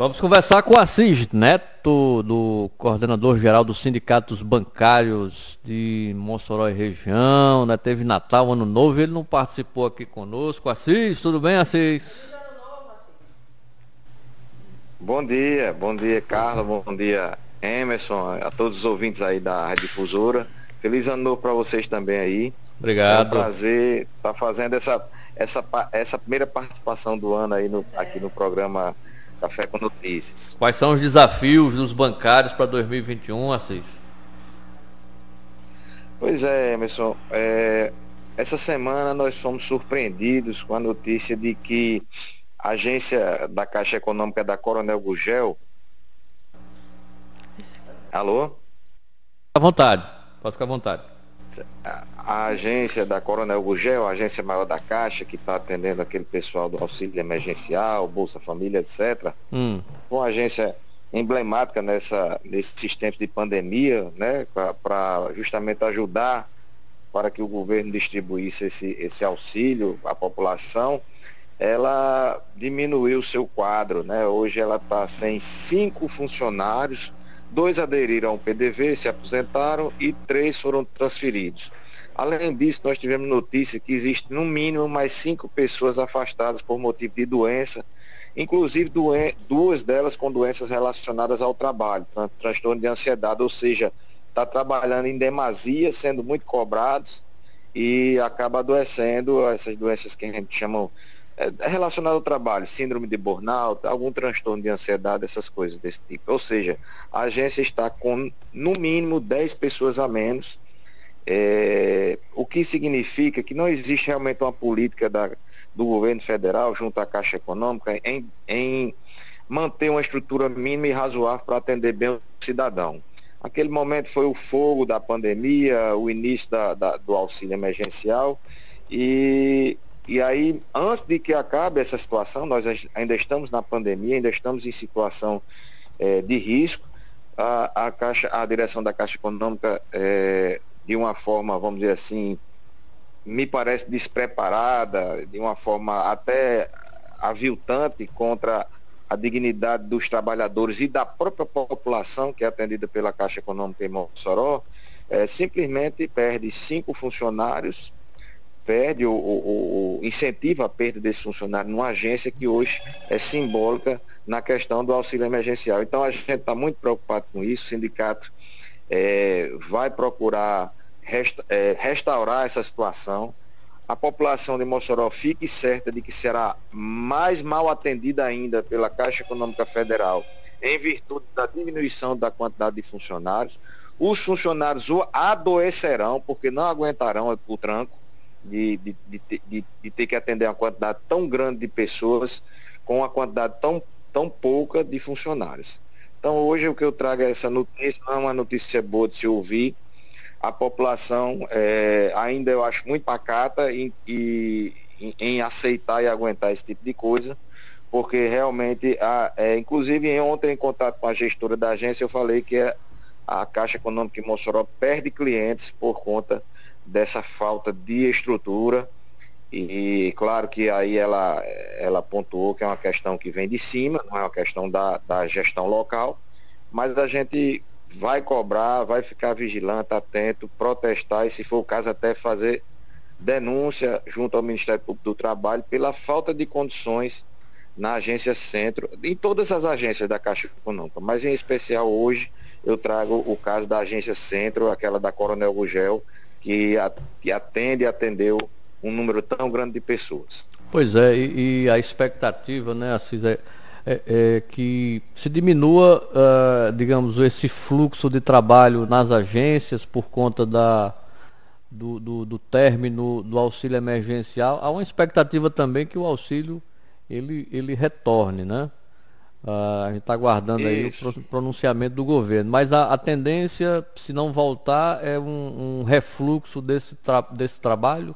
Vamos conversar com o Assis Neto, do coordenador geral dos sindicatos bancários de Mossoró e região, né? Teve Natal, Ano Novo, ele não participou aqui conosco. Assis, tudo bem, Assis? Bom dia, bom dia, Carlos, bom dia, Emerson, a todos os ouvintes aí da Rádio Difusora. Feliz ano novo para vocês também aí. Obrigado. É um prazer estar tá fazendo essa, essa, essa primeira participação do ano aí no, aqui no programa Café com Notícias. Quais são os desafios dos bancários para 2021, Assis? Pois é, Emerson. É, essa semana nós fomos surpreendidos com a notícia de que a agência da Caixa Econômica da Coronel Gugel. Alô? À vontade, pode ficar à vontade a agência da Coronel Gugel, a agência maior da Caixa, que está atendendo aquele pessoal do auxílio emergencial, Bolsa Família, etc. Hum. Uma agência emblemática nessa, nesses tempos de pandemia, né, para justamente ajudar para que o governo distribuísse esse, esse auxílio à população, ela diminuiu o seu quadro. Né? Hoje ela está sem cinco funcionários, dois aderiram ao PDV, se aposentaram e três foram transferidos. Além disso, nós tivemos notícia que existe no mínimo mais cinco pessoas afastadas por motivo de doença, inclusive doen duas delas com doenças relacionadas ao trabalho, tran transtorno de ansiedade, ou seja, está trabalhando em demasia, sendo muito cobrados e acaba adoecendo essas doenças que a gente chama é, relacionado ao trabalho, síndrome de burnout, algum transtorno de ansiedade, essas coisas desse tipo. Ou seja, a agência está com no mínimo 10 pessoas a menos é, o que significa que não existe realmente uma política da, do governo federal junto à Caixa Econômica em, em manter uma estrutura mínima e razoável para atender bem o cidadão. Aquele momento foi o fogo da pandemia, o início da, da, do auxílio emergencial e, e aí, antes de que acabe essa situação, nós ainda estamos na pandemia, ainda estamos em situação é, de risco. A, a, Caixa, a direção da Caixa Econômica é, de uma forma, vamos dizer assim, me parece despreparada, de uma forma até aviltante contra a dignidade dos trabalhadores e da própria população que é atendida pela Caixa Econômica em Mossoró, é, simplesmente perde cinco funcionários, perde o, o, o incentiva a perda desse funcionário numa agência que hoje é simbólica na questão do auxílio emergencial. Então a gente está muito preocupado com isso, o sindicato é, vai procurar resta, é, restaurar essa situação. A população de Mossoró fique certa de que será mais mal atendida ainda pela Caixa Econômica Federal em virtude da diminuição da quantidade de funcionários. Os funcionários adoecerão porque não aguentarão o tranco de, de, de, de, de ter que atender uma quantidade tão grande de pessoas com uma quantidade tão, tão pouca de funcionários. Então hoje o que eu trago é essa notícia, não é uma notícia boa de se ouvir, a população é, ainda eu acho muito pacata em, em, em, aceitar e aguentar esse tipo de coisa, porque realmente, a, é, inclusive ontem em contato com a gestora da agência, eu falei que a, a Caixa Econômica de Mossoró perde clientes por conta dessa falta de estrutura. E claro que aí ela, ela pontuou que é uma questão que vem de cima, não é uma questão da, da gestão local, mas a gente vai cobrar, vai ficar vigilante, atento, protestar e, se for o caso, até fazer denúncia junto ao Ministério Público do Trabalho pela falta de condições na agência Centro, em todas as agências da Caixa Econômica, mas em especial hoje eu trago o caso da agência Centro, aquela da Coronel Gugel, que, que atende e atendeu um número tão grande de pessoas. Pois é, e, e a expectativa, né, Assis, é é, é, que se diminua, uh, digamos, esse fluxo de trabalho nas agências por conta da, do, do, do, término do auxílio emergencial. Há uma expectativa também que o auxílio ele, ele retorne, né? Uh, a gente está aguardando Isso. aí o pronunciamento do governo. Mas a, a tendência, se não voltar, é um, um refluxo desse, tra desse trabalho?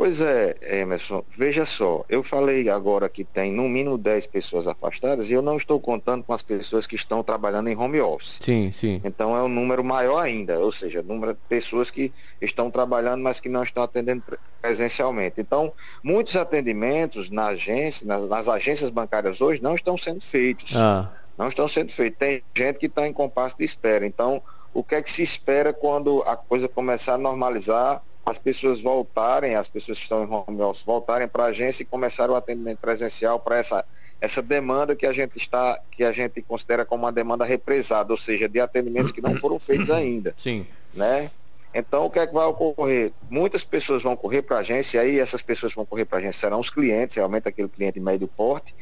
Pois é, Emerson, veja só, eu falei agora que tem no mínimo 10 pessoas afastadas e eu não estou contando com as pessoas que estão trabalhando em home office. Sim, sim. Então é um número maior ainda, ou seja, número de pessoas que estão trabalhando, mas que não estão atendendo presencialmente. Então, muitos atendimentos na agência, nas, nas agências bancárias hoje não estão sendo feitos. Ah. Não estão sendo feitos. Tem gente que está em compasso de espera. Então, o que é que se espera quando a coisa começar a normalizar? As pessoas voltarem, as pessoas que estão em home office voltarem para a agência e começar o atendimento presencial para essa, essa demanda que a gente está, que a gente considera como uma demanda represada, ou seja, de atendimentos que não foram feitos ainda. Sim. Né? Então o que é que vai ocorrer? Muitas pessoas vão correr para a agência, e aí essas pessoas vão correr para a agência serão os clientes, realmente aquele cliente médio porte,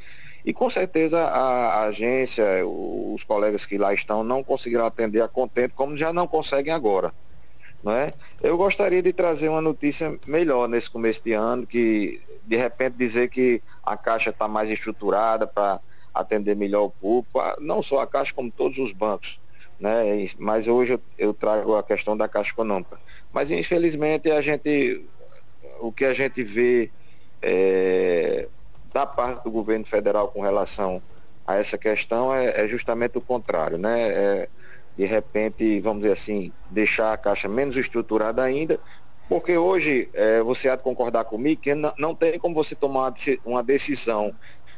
e com certeza a, a, agência, os colegas que lá estão não conseguirão atender a contento, como já não conseguem agora. É? Eu gostaria de trazer uma notícia melhor nesse começo de ano, que de repente dizer que a Caixa está mais estruturada para atender melhor o público, não só a Caixa, como todos os bancos. Né? Mas hoje eu, eu trago a questão da Caixa Econômica. Mas infelizmente a gente, o que a gente vê é, da parte do governo federal com relação a essa questão é, é justamente o contrário, né? É, de repente, vamos dizer assim, deixar a Caixa menos estruturada ainda, porque hoje é, você há de concordar comigo que não, não tem como você tomar uma decisão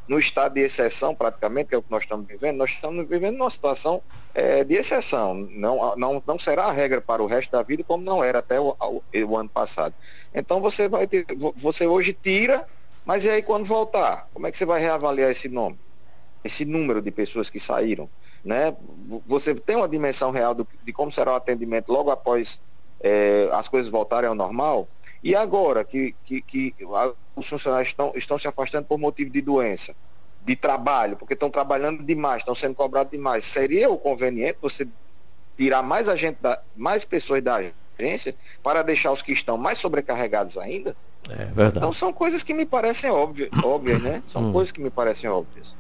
no estado de exceção, praticamente, que é o que nós estamos vivendo, nós estamos vivendo numa situação é, de exceção. Não, não, não será a regra para o resto da vida, como não era até o, o ano passado. Então você vai ter, você hoje tira, mas e aí quando voltar? Como é que você vai reavaliar esse nome? Esse número de pessoas que saíram? né? Você tem uma dimensão real do, de como será o atendimento logo após é, as coisas voltarem ao normal. E agora que, que, que os funcionários estão, estão se afastando por motivo de doença, de trabalho, porque estão trabalhando demais, estão sendo cobrados demais, seria o conveniente você tirar mais a gente da, mais pessoas da agência para deixar os que estão mais sobrecarregados ainda? É verdade. Então são coisas que me parecem óbvias, óbvias né? São hum. coisas que me parecem óbvias.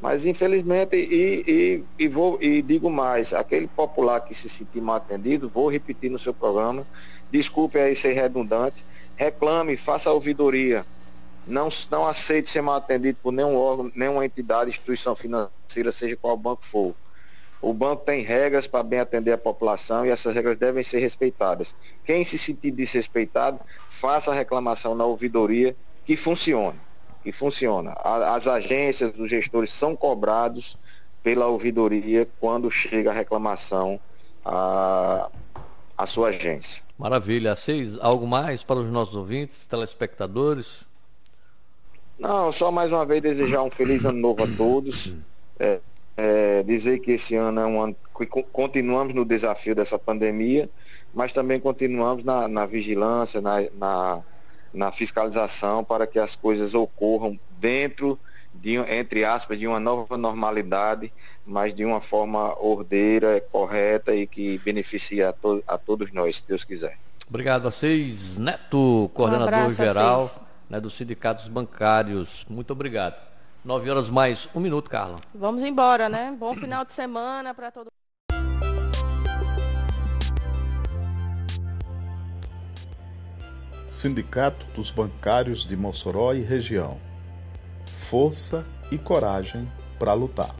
Mas infelizmente, e, e, e, vou, e digo mais, aquele popular que se sentir mal atendido, vou repetir no seu programa, desculpe aí ser redundante, reclame, faça a ouvidoria. Não, não aceite ser mal atendido por nenhum órgão, nenhuma entidade, instituição financeira, seja qual banco for. O banco tem regras para bem atender a população e essas regras devem ser respeitadas. Quem se sentir desrespeitado, faça a reclamação na ouvidoria que funcione e funciona. As agências, os gestores são cobrados pela ouvidoria quando chega a reclamação à, à sua agência. Maravilha. Seis, algo mais para os nossos ouvintes, telespectadores? Não, só mais uma vez desejar um feliz ano novo a todos. É, é, dizer que esse ano é um ano que continuamos no desafio dessa pandemia, mas também continuamos na, na vigilância, na, na na fiscalização para que as coisas ocorram dentro de, entre aspas, de uma nova normalidade, mas de uma forma ordeira, correta e que beneficie a, to a todos nós, se Deus quiser. Obrigado a vocês, Neto, coordenador um geral né, dos sindicatos bancários. Muito obrigado. Nove horas mais um minuto, Carla. Vamos embora, né? Bom final de semana para todo Sindicato dos Bancários de Mossoró e Região. Força e coragem para lutar.